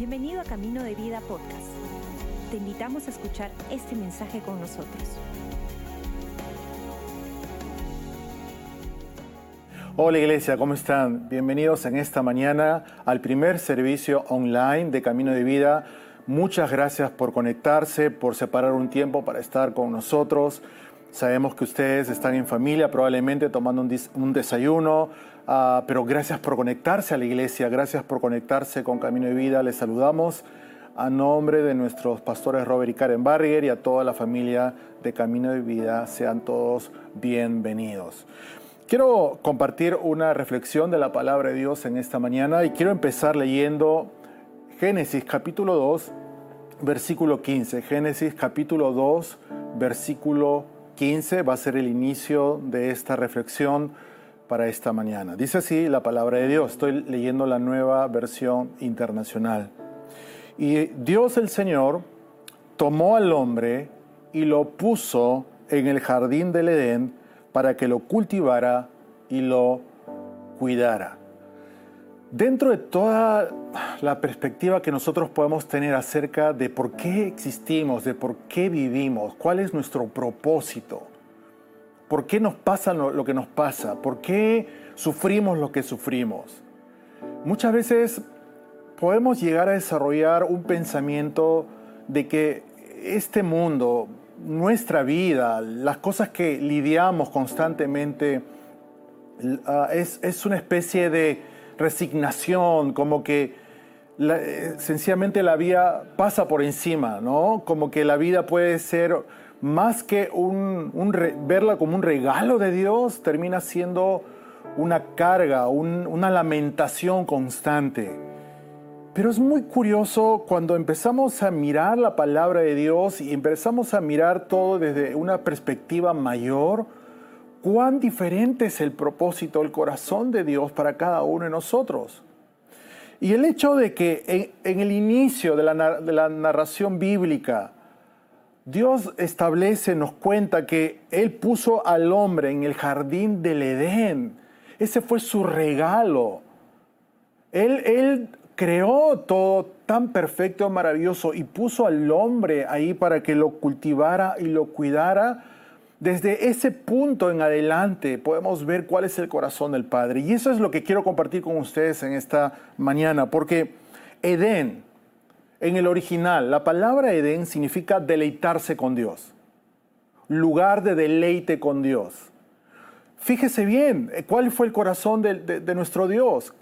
Bienvenido a Camino de Vida Podcast. Te invitamos a escuchar este mensaje con nosotros. Hola iglesia, ¿cómo están? Bienvenidos en esta mañana al primer servicio online de Camino de Vida. Muchas gracias por conectarse, por separar un tiempo para estar con nosotros. Sabemos que ustedes están en familia, probablemente tomando un, desayuno, Ah, pero gracias por conectarse a la iglesia, gracias por conectarse con Camino de Vida. Les saludamos a nombre de nuestros pastores Robert y Karen Barrier y a toda la familia de Camino de Vida. Sean todos bienvenidos. Quiero compartir una reflexión de la palabra de Dios en esta mañana y quiero empezar leyendo Génesis capítulo 2, versículo 15. Génesis capítulo 2, versículo 15 va a ser el inicio de esta reflexión para esta mañana. Dice así la palabra de Dios. Estoy leyendo la nueva versión internacional. Y Dios el Señor tomó al hombre y lo puso en el jardín del Edén para que lo cultivara y lo cuidara. Dentro de toda la perspectiva que nosotros podemos tener acerca de por qué existimos, de por qué vivimos, cuál es nuestro propósito, ¿Por qué nos pasa lo, que nos pasa? ¿Por qué sufrimos lo que sufrimos? Muchas veces podemos llegar a desarrollar un pensamiento de que este mundo, nuestra vida, las cosas que lidiamos constantemente, ah, es, una especie de resignación, como que sencillamente la vida pasa por encima, ¿no? Como que la vida puede ser más que un, verla como un regalo de Dios, termina siendo una carga, una lamentación constante. Pero es muy curioso cuando empezamos a mirar la palabra de Dios y empezamos a mirar todo desde una perspectiva mayor, cuán diferente es el propósito, el corazón de Dios para cada uno de nosotros. Y el hecho de que en, el inicio de la, de la narración bíblica, Dios establece, nos cuenta que Él puso al hombre en el jardín del Edén. Ese fue su regalo. Él, él creó todo tan perfecto, maravilloso y puso al hombre ahí para que lo cultivara y lo cuidara. Desde ese punto en adelante podemos ver cuál es el corazón del Padre. Y eso es lo que quiero compartir con ustedes en esta mañana, porque Edén, en el original, la palabra Edén significa deleitarse con Dios, lugar de deleite con Dios. Fíjese bien, eh, ¿cuál fue el corazón de, nuestro Dios?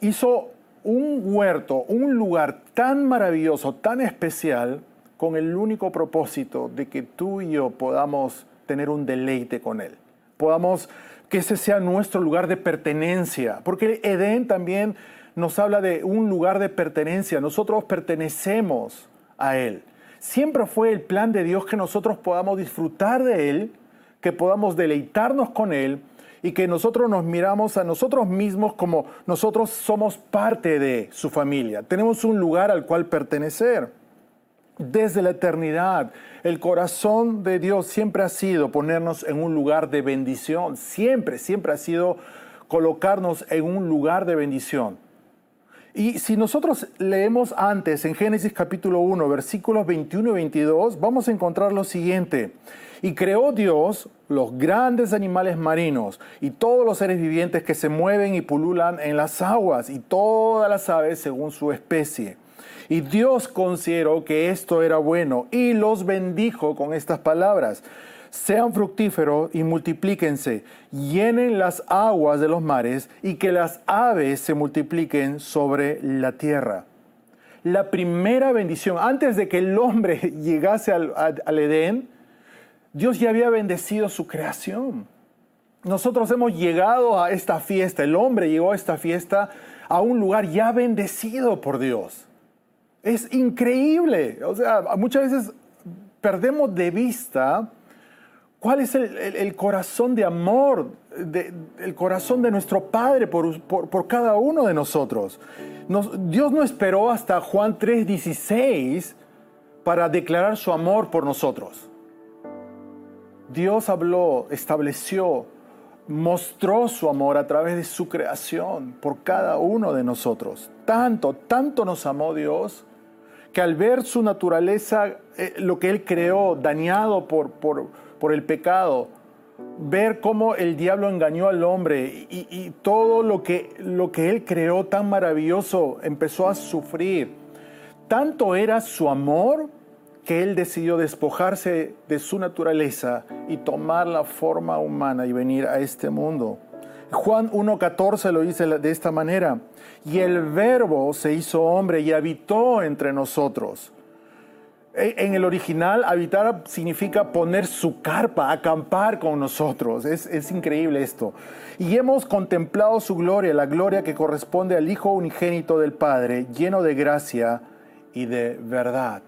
Hizo un huerto, un lugar tan maravilloso, tan especial, con el único propósito de que tú y yo podamos tener un deleite con Él. Podamos que ese sea nuestro lugar de pertenencia, porque Edén también nos habla de un lugar de pertenencia. Nosotros pertenecemos a Él. Siempre fue el plan de Dios que nosotros podamos disfrutar de Él, que podamos deleitarnos con Él y que nosotros nos miramos a nosotros mismos como nosotros somos parte de su familia. Tenemos un lugar al cual pertenecer. Desde la eternidad, el corazón de Dios siempre ha sido ponernos en un lugar de bendición. Siempre, siempre ha sido colocarnos en un lugar de bendición. Y si nosotros leemos antes en Génesis capítulo 1, versículos 21 y 22, vamos a encontrar lo siguiente. Y creó Dios los grandes animales marinos y todos los seres vivientes que se mueven y pululan en las aguas y todas las aves según su especie. Y Dios consideró que esto era bueno y los bendijo con estas palabras sean fructíferos y multiplíquense, llenen las aguas de los mares y que las aves se multipliquen sobre la tierra. La primera bendición, antes de que el hombre llegase al, Edén, Dios ya había bendecido su creación. Nosotros hemos llegado a esta fiesta, el hombre llegó a esta fiesta a un lugar ya bendecido por Dios. Es increíble. O sea, muchas veces perdemos de vista ¿Cuál es el, corazón de amor, el corazón de nuestro Padre por, cada uno de nosotros? Dios no esperó hasta Juan 3:16 para declarar su amor por nosotros. Dios habló, estableció mostró su amor a través de su creación por cada uno de nosotros. Tanto, tanto nos amó Dios que al ver su naturaleza, eh, lo que Él creó, dañado por, por, por, el pecado, ver cómo el diablo engañó al hombre y, todo lo que, lo que Él creó tan maravilloso empezó a sufrir. Tanto era su amor que Él decidió despojarse de su naturaleza y tomar la forma humana y venir a este mundo. Juan 1.14 lo dice de esta manera, y el verbo se hizo hombre y habitó entre nosotros. En el original, habitar significa poner su carpa, acampar con nosotros. Es, es, increíble esto. Y hemos contemplado su gloria, la gloria que corresponde al Hijo unigénito del Padre, lleno de gracia y de verdad.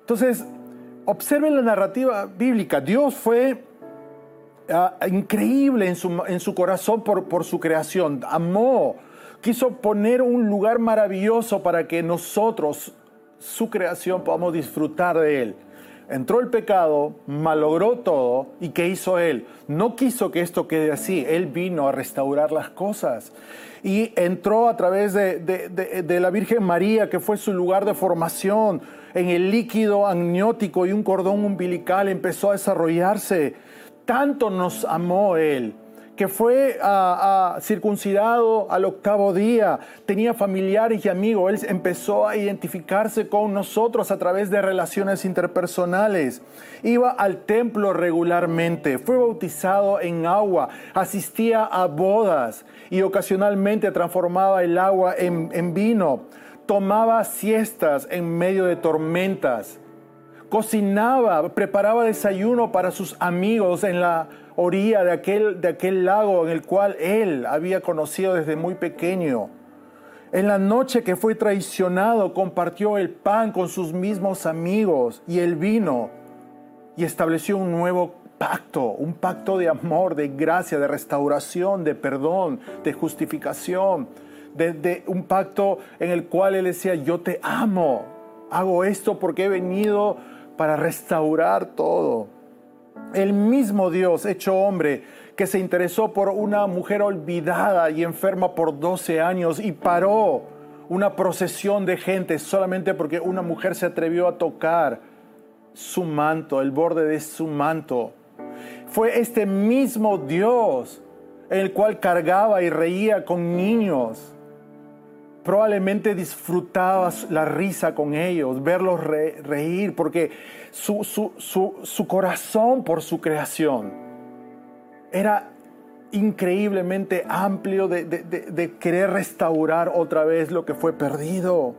Entonces, observen la narrativa bíblica. Dios fue ah, increíble en su, en su corazón por, por su creación. Amó, quiso poner un lugar maravilloso para que nosotros, su creación, podamos disfrutar de él. Entró el pecado, malogró todo, ¿y qué hizo él? No quiso que esto quede así, él vino a restaurar las cosas. Y entró a través de, de, de la Virgen María, que fue su lugar de formación, en el líquido amniótico y un cordón umbilical empezó a desarrollarse. Tanto nos amó Él que fue circuncidado al octavo día, tenía familiares y amigos, él empezó a identificarse con nosotros a través de relaciones interpersonales, iba al templo regularmente, fue bautizado en agua, asistía a bodas y ocasionalmente transformaba el agua en, en vino. Tomaba siestas en medio de tormentas, cocinaba, preparaba desayuno para sus amigos en la orilla de aquel, de aquel lago en el cual él había conocido desde muy pequeño. En la noche que fue traicionado, compartió el pan con sus mismos amigos y el vino y estableció un nuevo pacto, un pacto de amor, de gracia, de restauración, de perdón, de justificación de, un pacto en el cual Él decía, yo te amo, hago esto porque he venido para restaurar todo. El mismo Dios hecho hombre que se interesó por una mujer olvidada y enferma por 12 años y paró una procesión de gente solamente porque una mujer se atrevió a tocar su manto, el borde de su manto. Fue este mismo Dios el cual cargaba y reía con niños probablemente disfrutabas la risa con ellos, verlos reír, porque su, su, corazón por su creación era increíblemente amplio de, de, querer restaurar otra vez lo que fue perdido.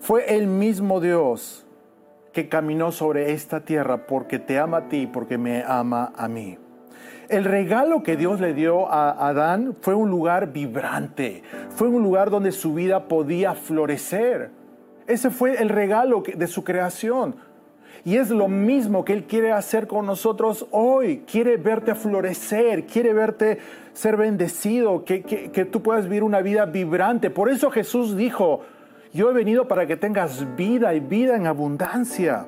Fue el mismo Dios que caminó sobre esta tierra porque te ama a ti, porque me ama a mí. El regalo que Dios le dio a Adán fue un lugar vibrante, fue un lugar donde su vida podía florecer. Ese fue el regalo de su creación. Y es lo mismo que Él quiere hacer con nosotros hoy. Quiere verte florecer, quiere verte ser bendecido, que, que, tú puedas vivir una vida vibrante. Por eso Jesús dijo, yo he venido para que tengas vida y vida en abundancia.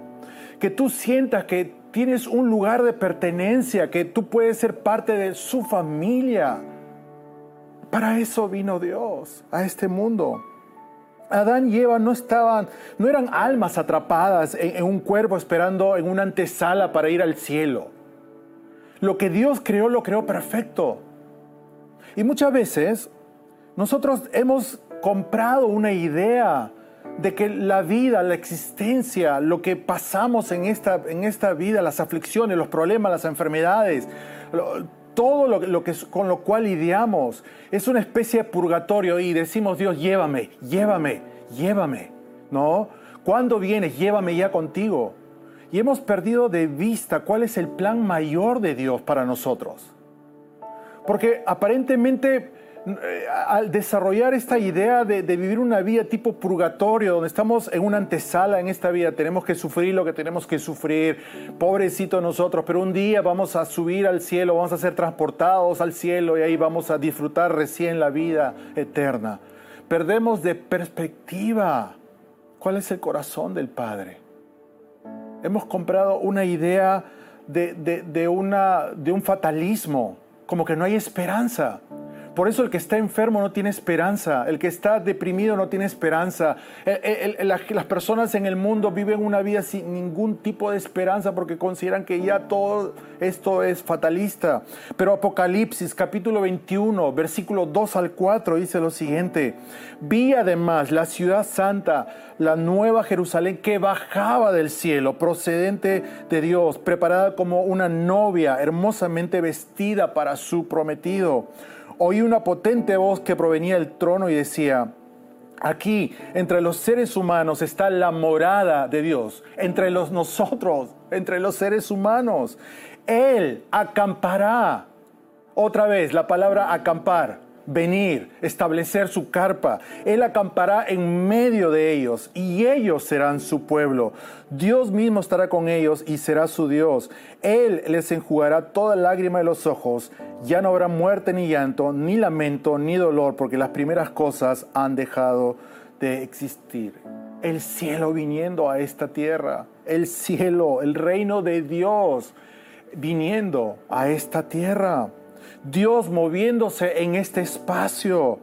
Que tú sientas que tienes un lugar de pertenencia, que tú puedes ser parte de su familia. Para eso vino Dios a este mundo. Adán y Eva no estaban, no eran almas atrapadas en, en, un cuerpo esperando en una antesala para ir al cielo. Lo que Dios creó, lo creó perfecto. Y muchas veces nosotros hemos comprado una idea de que la vida, la existencia, lo que pasamos en esta, en esta vida, las aflicciones, los problemas, las enfermedades, todo lo, que, con lo cual lidiamos, es una especie de purgatorio y decimos, Dios, llévame, llévame, llévame, ¿no? ¿Cuándo vienes? Llévame ya contigo. Y hemos perdido de vista cuál es el plan mayor de Dios para nosotros. Porque aparentemente al desarrollar esta idea de, vivir una vida tipo purgatorio, donde estamos en una antesala en esta vida, tenemos que sufrir lo que tenemos que sufrir, pobrecito nosotros, pero un día vamos a subir al cielo, vamos a ser transportados al cielo y ahí vamos a disfrutar recién la vida eterna. Perdemos de perspectiva cuál es el corazón del Padre. Hemos comprado una idea de un fatalismo como que no hay esperanza. Por eso el que está enfermo no tiene esperanza, el que está deprimido no tiene esperanza. las personas en el mundo viven una vida sin ningún tipo de esperanza porque consideran que ya todo esto es fatalista. Pero Apocalipsis capítulo 21, versículo 2 al 4 dice lo siguiente. Vi además la ciudad santa, la nueva Jerusalén que bajaba del cielo, procedente de Dios, preparada como una novia hermosamente vestida para su prometido oí una potente voz que provenía del trono y decía, aquí entre los seres humanos está la morada de Dios, entre los nosotros, entre los seres humanos. Él acampará. Otra vez, la palabra acampar venir, establecer su carpa. Él acampará en medio de ellos y ellos serán su pueblo. Dios mismo estará con ellos y será su Dios. Él les enjugará toda lágrima de los ojos. Ya no habrá muerte ni llanto, ni lamento, ni dolor, porque las primeras cosas han dejado de existir. El cielo viniendo a esta tierra. El cielo, el reino de Dios viniendo a esta tierra. Dios moviéndose en este espacio.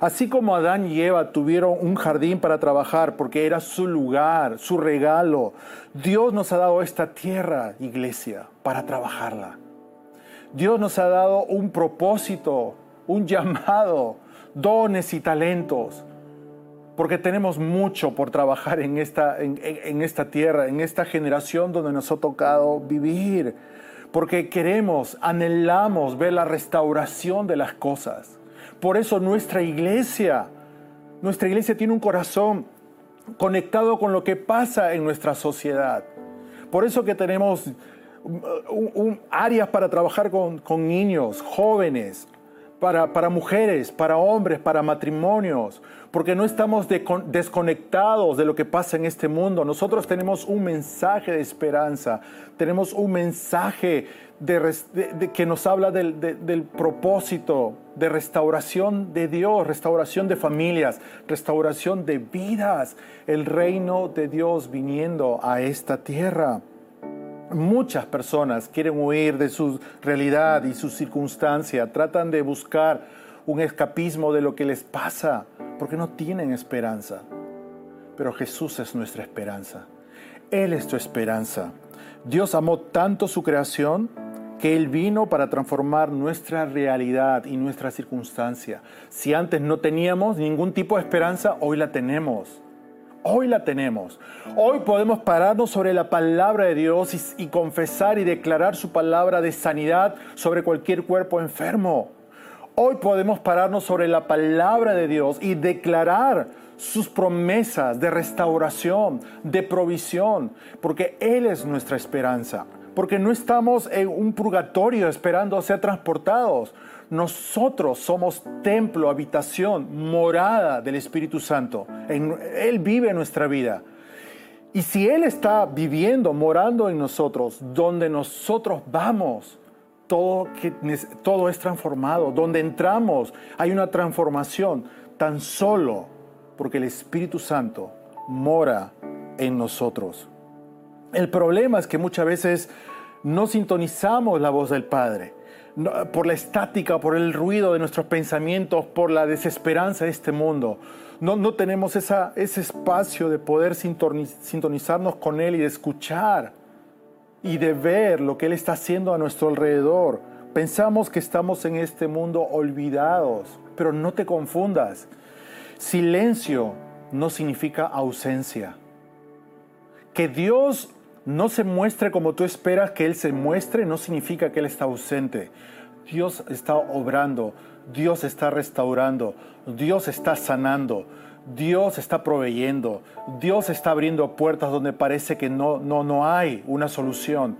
Así como Adán y Eva tuvieron un jardín para trabajar porque era su lugar, su regalo, Dios nos ha dado esta tierra, iglesia, para trabajarla. Dios nos ha dado un propósito, un llamado, dones y talentos, porque tenemos mucho por trabajar en esta, en, esta tierra, en esta generación donde nos ha tocado vivir porque queremos, anhelamos ver la restauración de las cosas. Por eso nuestra iglesia, nuestra iglesia tiene un corazón conectado con lo que pasa en nuestra sociedad. Por eso que tenemos áreas para trabajar con, niños, jóvenes, para, para, mujeres, para hombres, para matrimonios, porque no estamos desconectados de lo que pasa en este mundo. Nosotros tenemos un mensaje de esperanza, tenemos un mensaje de, que nos habla del, del propósito de restauración de Dios, restauración de familias, restauración de vidas, el reino de Dios viniendo a esta tierra. Muchas personas quieren huir de su realidad y su circunstancia, tratan de buscar un escapismo de lo que les pasa porque no tienen esperanza. Pero Jesús es nuestra esperanza. Él es tu esperanza. Dios amó tanto su creación que Él vino para transformar nuestra realidad y nuestra circunstancia. Si antes no teníamos ningún tipo de esperanza, hoy la tenemos. Hoy la tenemos. Hoy podemos pararnos sobre la palabra de Dios y, confesar y declarar su palabra de sanidad sobre cualquier cuerpo enfermo. Hoy podemos pararnos sobre la palabra de Dios y declarar sus promesas de restauración, de provisión, porque Él es nuestra esperanza, porque no estamos en un purgatorio esperando ser transportados. Nosotros somos templo, habitación, morada del Espíritu Santo. Él vive en nuestra vida. Y si Él está viviendo, morando en nosotros, donde nosotros vamos, todo, todo es transformado. Donde entramos hay una transformación tan solo porque el Espíritu Santo mora en nosotros. El problema es que muchas veces no sintonizamos la voz del Padre. por la estática, por el ruido de nuestros pensamientos, por la desesperanza de este mundo. No, no tenemos esa, ese espacio de poder sintonizarnos con Él y de escuchar y de ver lo que Él está haciendo a nuestro alrededor. Pensamos que estamos en este mundo olvidados, pero no te confundas. Silencio no significa ausencia. Que Dios no se muestre como tú esperas que Él se muestre no significa que Él está ausente. Dios está obrando, Dios está restaurando, Dios está sanando, Dios está proveyendo, Dios está abriendo puertas donde parece que no, no, no hay una solución.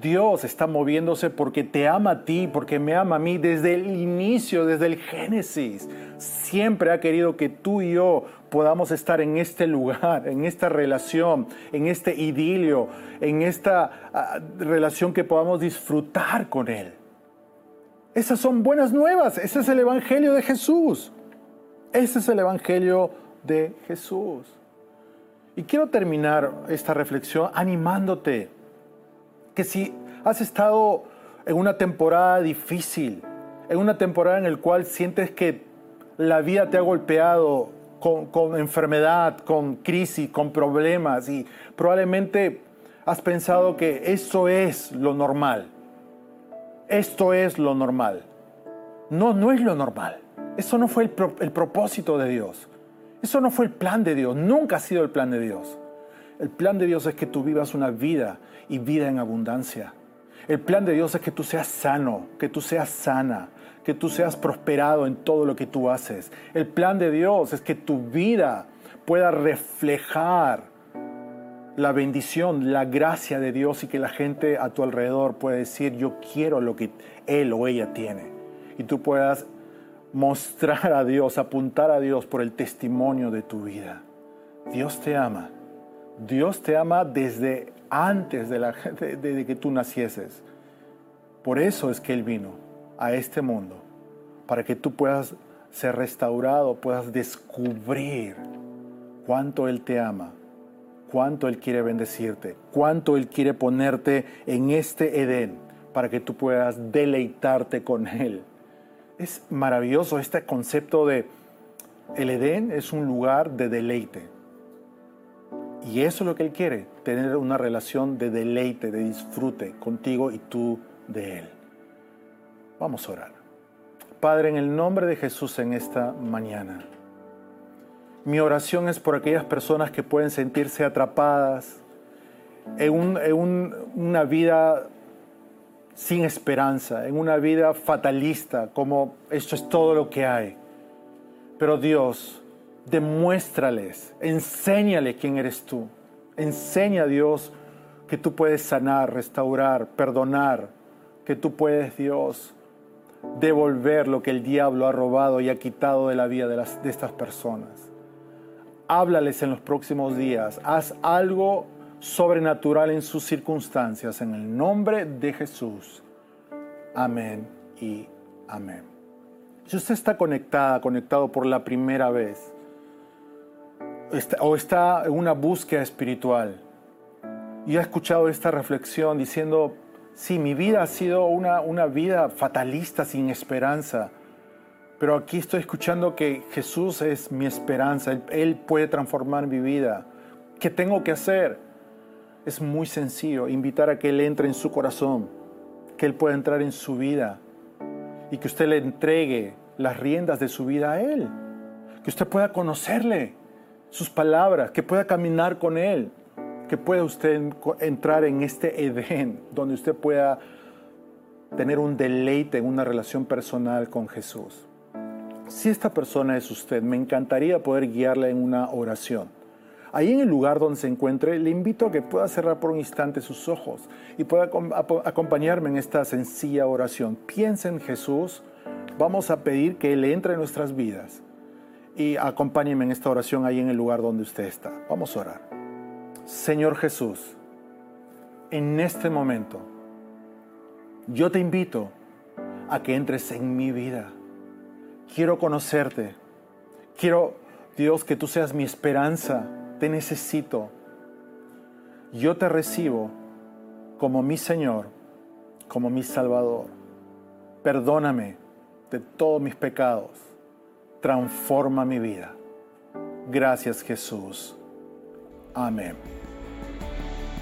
Dios está moviéndose porque te ama a ti, porque me ama a mí desde el inicio, desde el Génesis. Siempre ha querido que tú y yo podamos estar en este lugar, en esta relación, en este idilio, en esta ah, relación que podamos disfrutar con Él. Esas son buenas nuevas, ese es el Evangelio de Jesús. Ese es el Evangelio de Jesús. Y quiero terminar esta reflexión animándote que si has estado en una temporada difícil, en una temporada en la cual sientes que la vida te ha golpeado con, enfermedad, con crisis, con problemas y probablemente has pensado que eso es lo normal. Esto es lo normal. No, no es lo normal. Eso no fue el, el, propósito de Dios. Eso no fue el plan de Dios. Nunca ha sido el plan de Dios. El plan de Dios es que tú vivas una vida y vida en abundancia. El plan de Dios es que tú seas sano, que tú seas sana, que tú seas prosperado en todo lo que tú haces. El plan de Dios es que tu vida pueda reflejar la bendición, la gracia de Dios y que la gente a tu alrededor pueda decir, yo quiero lo que él o ella tiene. Y tú puedas mostrar a Dios, apuntar a Dios por el testimonio de tu vida. Dios te ama. Dios te ama desde antes de, que tú nacieses. Por eso es que Él vino a este mundo, para que tú puedas ser restaurado, puedas descubrir cuánto Él te ama, cuánto Él quiere bendecirte, cuánto Él quiere ponerte en este Edén, para que tú puedas deleitarte con Él. Es maravilloso este concepto de el Edén es un lugar de deleite. Y eso es lo que Él quiere, tener una relación de deleite, de disfrute contigo y tú de Él. Vamos a orar. Padre, en el nombre de Jesús en esta mañana, mi oración es por aquellas personas que pueden sentirse atrapadas en, una vida sin esperanza, en una vida fatalista, como esto es todo lo que hay. Pero Dios, demuéstrales, enséñale quién eres tú. Enseña a Dios que tú puedes sanar, restaurar, perdonar, que tú puedes, Dios, devolver lo que el diablo ha robado y ha quitado de la vida de, las, estas personas. Háblales en los próximos días, haz algo sobrenatural en sus circunstancias, en el nombre de Jesús. Amén y amén. Si usted está conectada, conectado por la primera vez, o está en una búsqueda espiritual y ha escuchado esta reflexión diciendo, sí, mi vida ha sido una, una vida fatalista, sin esperanza, pero aquí estoy escuchando que Jesús es mi esperanza, Él, Él puede transformar mi vida. ¿Qué tengo que hacer? Es muy sencillo, invitar a que Él entre en su corazón, que Él pueda entrar en su vida y que usted le entregue las riendas de su vida a Él, que usted pueda conocerle, sus palabras, que pueda caminar con Él, que pueda usted entrar en este Edén, donde usted pueda tener un deleite en una relación personal con Jesús. Si esta persona es usted, me encantaría poder guiarla en una oración. Ahí en el lugar donde se encuentre, le invito a que pueda cerrar por un instante sus ojos y pueda acompañarme en esta sencilla oración. Piensa en Jesús, vamos a pedir que Él entre en nuestras vidas y acompáñeme en esta oración ahí en el lugar donde usted está. Vamos a orar. Señor Jesús, en este momento, yo te invito a que entres en mi vida. Quiero conocerte. Quiero, Dios, que tú seas mi esperanza. Te necesito. Yo te recibo como mi Señor, como mi Salvador. Perdóname de todos mis pecados transforma mi vida. Gracias Jesús. Amén.